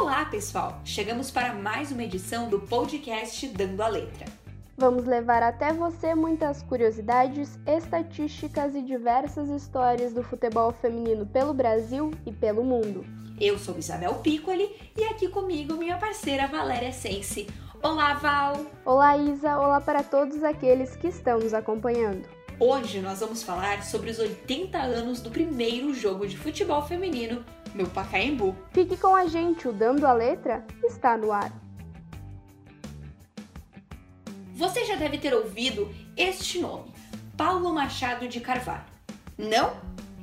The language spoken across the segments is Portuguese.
Olá, pessoal! Chegamos para mais uma edição do podcast Dando a Letra. Vamos levar até você muitas curiosidades, estatísticas e diversas histórias do futebol feminino pelo Brasil e pelo mundo. Eu sou Isabel Piccoli e aqui comigo minha parceira Valéria Sense. Olá, Val! Olá, Isa! Olá para todos aqueles que estão nos acompanhando. Hoje nós vamos falar sobre os 80 anos do primeiro jogo de futebol feminino no Pacaembu. Fique com a gente, o Dando a Letra está no ar. Você já deve ter ouvido este nome, Paulo Machado de Carvalho. Não?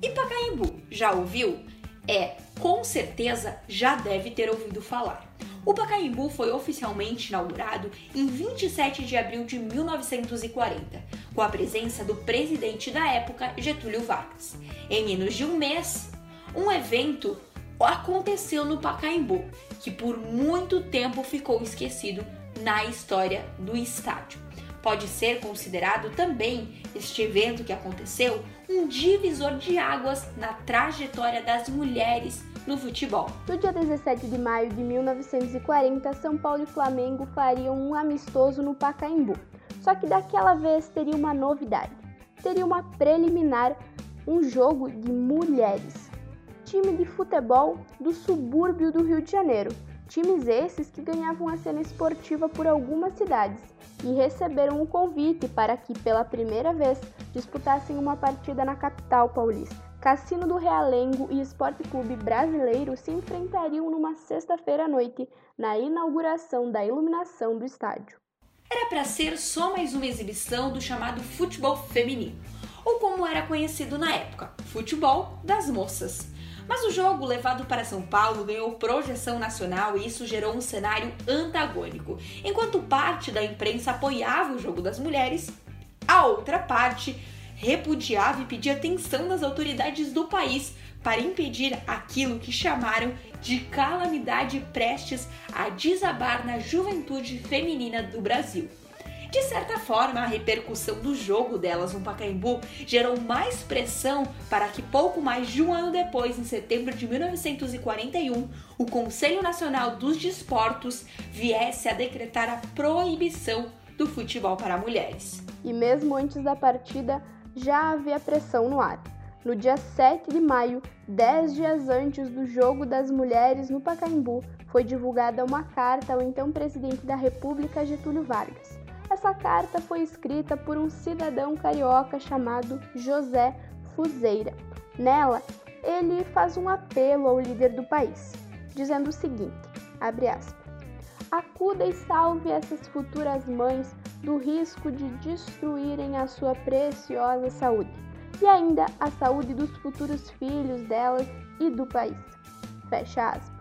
E Pacaembu, já ouviu? É, com certeza já deve ter ouvido falar. O Pacaembu foi oficialmente inaugurado em 27 de abril de 1940, com a presença do presidente da época, Getúlio Vargas. Em menos de um mês, um evento aconteceu no Pacaembu, que por muito tempo ficou esquecido na história do estádio. Pode ser considerado também este evento que aconteceu um divisor de águas na trajetória das mulheres no futebol. No dia 17 de maio de 1940, São Paulo e Flamengo fariam um amistoso no Pacaembu. Só que daquela vez teria uma novidade. Teria uma preliminar, um jogo de mulheres. Time de futebol do subúrbio do Rio de Janeiro. Times esses que ganhavam a cena esportiva por algumas cidades e receberam um convite para que, pela primeira vez, disputassem uma partida na capital paulista. Cassino do Realengo e Esporte Clube Brasileiro se enfrentariam numa sexta-feira à noite, na inauguração da iluminação do estádio. Era para ser só mais uma exibição do chamado futebol feminino, ou como era conhecido na época, futebol das moças. Mas o jogo levado para São Paulo ganhou projeção nacional e isso gerou um cenário antagônico. Enquanto parte da imprensa apoiava o jogo das mulheres, a outra parte repudiava e pedia atenção das autoridades do país para impedir aquilo que chamaram de calamidade prestes a desabar na juventude feminina do Brasil. De certa forma, a repercussão do jogo delas no Pacaembu gerou mais pressão para que pouco mais de um ano depois, em setembro de 1941, o Conselho Nacional dos Desportos viesse a decretar a proibição do futebol para mulheres. E mesmo antes da partida, já havia pressão no ar. No dia 7 de maio, dez dias antes do Jogo das Mulheres no Pacaembu, foi divulgada uma carta ao então presidente da República, Getúlio Vargas. Essa carta foi escrita por um cidadão carioca chamado José Fuzeira. Nela, ele faz um apelo ao líder do país, dizendo o seguinte: abre aspas, acuda e salve essas futuras mães do risco de destruírem a sua preciosa saúde e ainda a saúde dos futuros filhos delas e do país. Fecha aspas.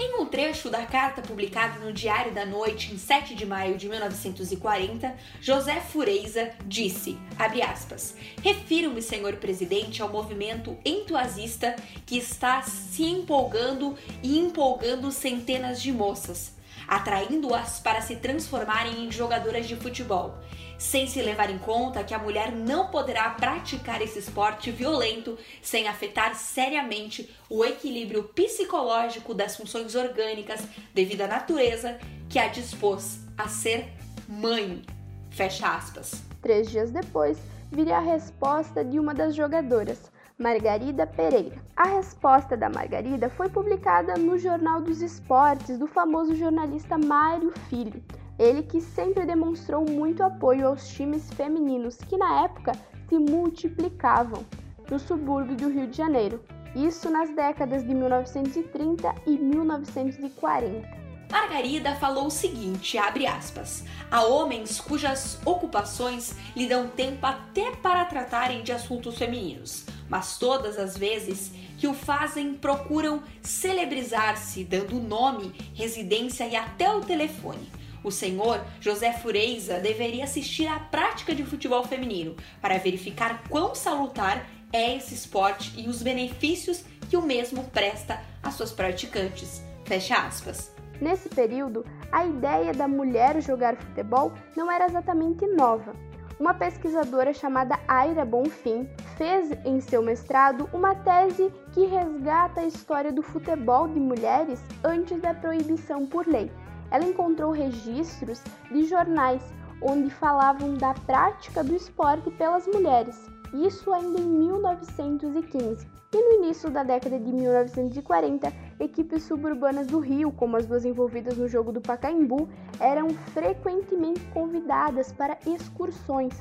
Em um trecho da carta publicada no Diário da Noite em 7 de maio de 1940, José Fureiza disse, aspas, Refiro-me, senhor presidente, ao movimento entusiasta que está se empolgando e empolgando centenas de moças, atraindo-as para se transformarem em jogadoras de futebol, sem se levar em conta que a mulher não poderá praticar esse esporte violento sem afetar seriamente o equilíbrio psicológico das funções orgânicas devido à natureza que a dispôs a ser mãe. Fecha aspas. Três dias depois, viria a resposta de uma das jogadoras, Margarida Pereira. A resposta da Margarida foi publicada no Jornal dos Esportes do famoso jornalista Mário Filho. Ele que sempre demonstrou muito apoio aos times femininos que na época se multiplicavam no subúrbio do Rio de Janeiro. Isso nas décadas de 1930 e 1940. Margarida falou o seguinte, abre aspas, há homens cujas ocupações lhe dão tempo até para tratarem de assuntos femininos, mas todas as vezes que o fazem procuram celebrizar-se, dando nome, residência e até o telefone. O senhor José Fureiza deveria assistir à prática de futebol feminino para verificar quão salutar é esse esporte e os benefícios que o mesmo presta às suas praticantes. Fecha aspas. Nesse período, a ideia da mulher jogar futebol não era exatamente nova. Uma pesquisadora chamada Aira Bonfim fez em seu mestrado uma tese que resgata a história do futebol de mulheres antes da proibição por lei. Ela encontrou registros de jornais onde falavam da prática do esporte pelas mulheres, isso ainda em 1915. E no início da década de 1940, equipes suburbanas do Rio, como as duas envolvidas no jogo do Pacaembu, eram frequentemente convidadas para excursões,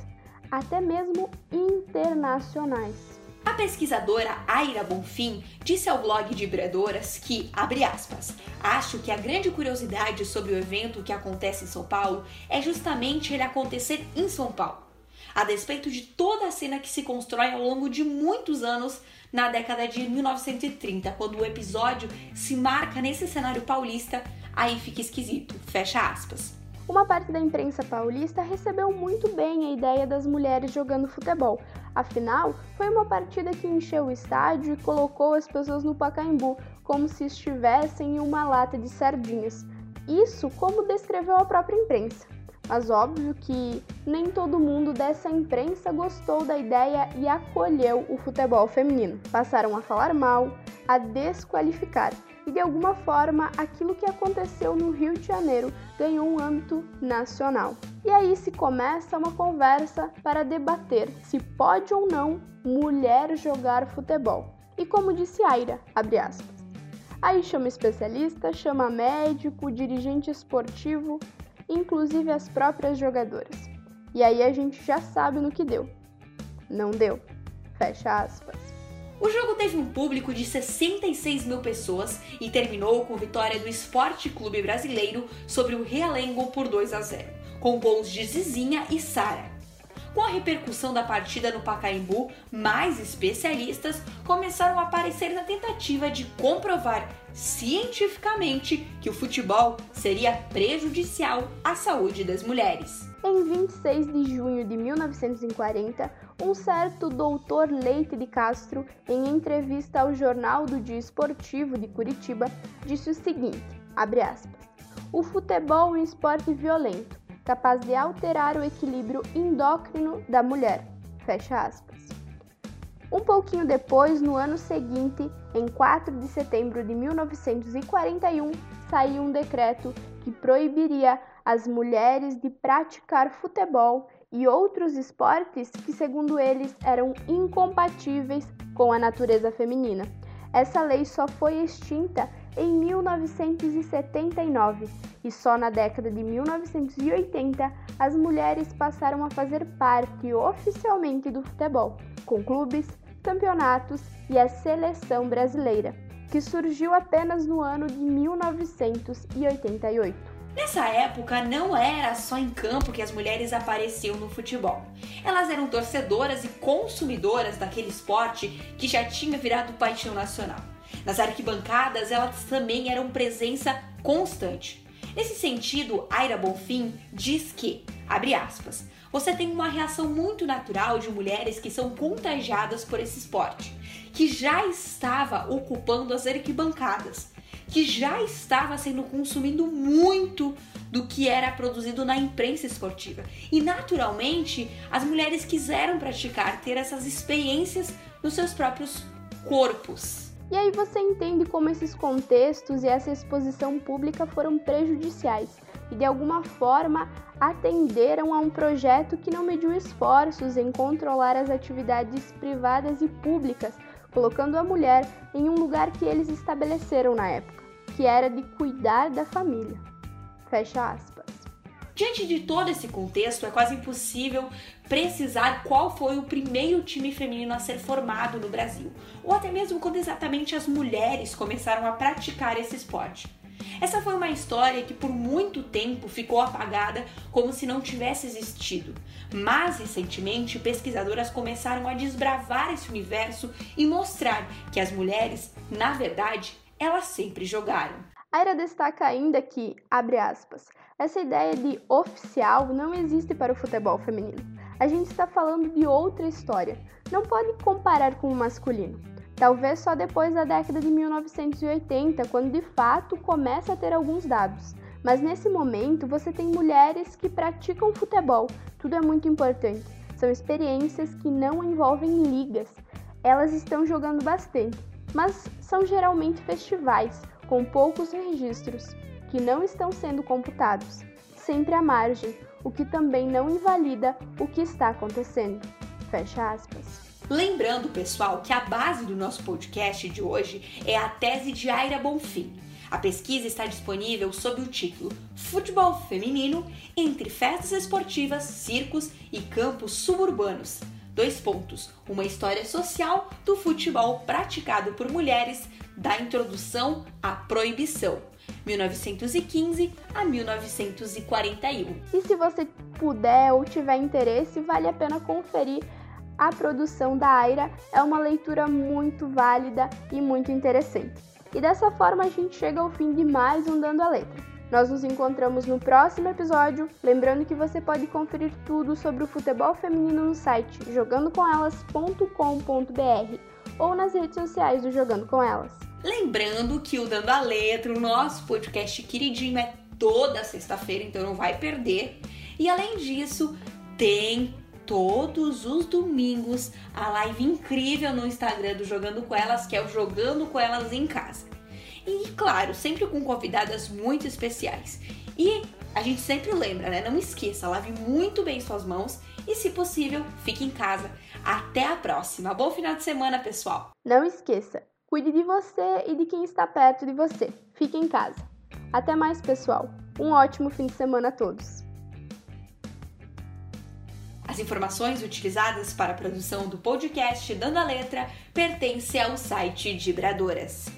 até mesmo internacionais. A pesquisadora Aira Bonfim disse ao blog de Vibradoras que, abre aspas, acho que a grande curiosidade sobre o evento que acontece em São Paulo é justamente ele acontecer em São Paulo. A despeito de toda a cena que se constrói ao longo de muitos anos na década de 1930, quando o episódio se marca nesse cenário paulista, aí fica esquisito. Fecha aspas. Uma parte da imprensa paulista recebeu muito bem a ideia das mulheres jogando futebol. Afinal, foi uma partida que encheu o estádio e colocou as pessoas no Pacaembu como se estivessem em uma lata de sardinhas. Isso como descreveu a própria imprensa. Mas óbvio que nem todo mundo dessa imprensa gostou da ideia e acolheu o futebol feminino. Passaram a falar mal, a desqualificar, e de alguma forma aquilo que aconteceu no Rio de Janeiro ganhou um âmbito nacional. E aí se começa uma conversa para debater se pode ou não mulher jogar futebol. E como disse Aira, abre aspas. Aí chama especialista, chama médico, dirigente esportivo, inclusive as próprias jogadoras. E aí a gente já sabe no que deu. Não deu. Fecha aspas. O jogo teve um público de 66 mil pessoas e terminou com vitória do Esporte Clube Brasileiro sobre o Realengo por 2 a 0, com gols de Zizinha e Sara. Com a repercussão da partida no Pacaembu, mais especialistas começaram a aparecer na tentativa de comprovar cientificamente que o futebol seria prejudicial à saúde das mulheres. Em 26 de junho de 1940, um certo doutor Leite de Castro, em entrevista ao Jornal do Dia Esportivo de Curitiba, disse o seguinte: aspas, O futebol é um esporte violento, capaz de alterar o equilíbrio endócrino da mulher. Fecha aspas. Um pouquinho depois, no ano seguinte, em 4 de setembro de 1941, saiu um decreto que proibiria as mulheres de praticar futebol e outros esportes que, segundo eles, eram incompatíveis com a natureza feminina. Essa lei só foi extinta em 1979 e só na década de 1980 as mulheres passaram a fazer parte oficialmente do futebol, com clubes, campeonatos e a seleção brasileira, que surgiu apenas no ano de 1988. Nessa época, não era só em campo que as mulheres apareciam no futebol. Elas eram torcedoras e consumidoras daquele esporte que já tinha virado paixão nacional. Nas arquibancadas, elas também eram presença constante. Nesse sentido, Aira Bonfim diz que, abre aspas, você tem uma reação muito natural de mulheres que são contagiadas por esse esporte, que já estava ocupando as arquibancadas, que já estava sendo consumindo muito do que era produzido na imprensa esportiva. E naturalmente, as mulheres quiseram praticar, ter essas experiências nos seus próprios corpos. E aí você entende como esses contextos e essa exposição pública foram prejudiciais e de alguma forma atenderam a um projeto que não mediu esforços em controlar as atividades privadas e públicas, colocando a mulher em um lugar que eles estabeleceram na época, que era de cuidar da família. Fecha aspas. Diante de todo esse contexto, é quase impossível precisar qual foi o primeiro time feminino a ser formado no Brasil, ou até mesmo quando exatamente as mulheres começaram a praticar esse esporte. Essa foi uma história que por muito tempo ficou apagada como se não tivesse existido. Mas recentemente, pesquisadoras começaram a desbravar esse universo e mostrar que as mulheres, na verdade, elas sempre jogaram. Aira destaca ainda que, abre aspas, essa ideia de oficial não existe para o futebol feminino. A gente está falando de outra história. Não pode comparar com o masculino. Talvez só depois da década de 1980, quando de fato começa a ter alguns dados. Mas nesse momento você tem mulheres que praticam futebol, tudo é muito importante. São experiências que não envolvem ligas. Elas estão jogando bastante, mas são geralmente festivais com poucos registros que não estão sendo computados, sempre à margem, o que também não invalida o que está acontecendo. Fecha aspas. Lembrando, pessoal, que a base do nosso podcast de hoje é a tese de Aira Bonfim. A pesquisa está disponível sob o título Futebol Feminino entre festas esportivas, circos e campos suburbanos. Dois pontos. Uma história social do futebol praticado por mulheres, da introdução à proibição. 1915 a 1941. E se você puder ou tiver interesse, vale a pena conferir a produção da Aira. É uma leitura muito válida e muito interessante. E dessa forma a gente chega ao fim de mais um Dando a Letra. Nós nos encontramos no próximo episódio, lembrando que você pode conferir tudo sobre o futebol feminino no site jogandocomelas.com.br ou nas redes sociais do Jogando com Elas. Lembrando que o Dando a Letra, o nosso podcast queridinho, é toda sexta-feira, então não vai perder. E além disso, tem todos os domingos a live incrível no Instagram do Jogando com Elas, que é o Jogando com Elas em Casa. E claro, sempre com convidadas muito especiais. E a gente sempre lembra, né? Não esqueça, lave muito bem suas mãos e, se possível, fique em casa. Até a próxima. Bom final de semana, pessoal. Não esqueça, cuide de você e de quem está perto de você. Fique em casa. Até mais, pessoal. Um ótimo fim de semana a todos. As informações utilizadas para a produção do podcast Dando a Letra pertencem ao site de Vibradoras.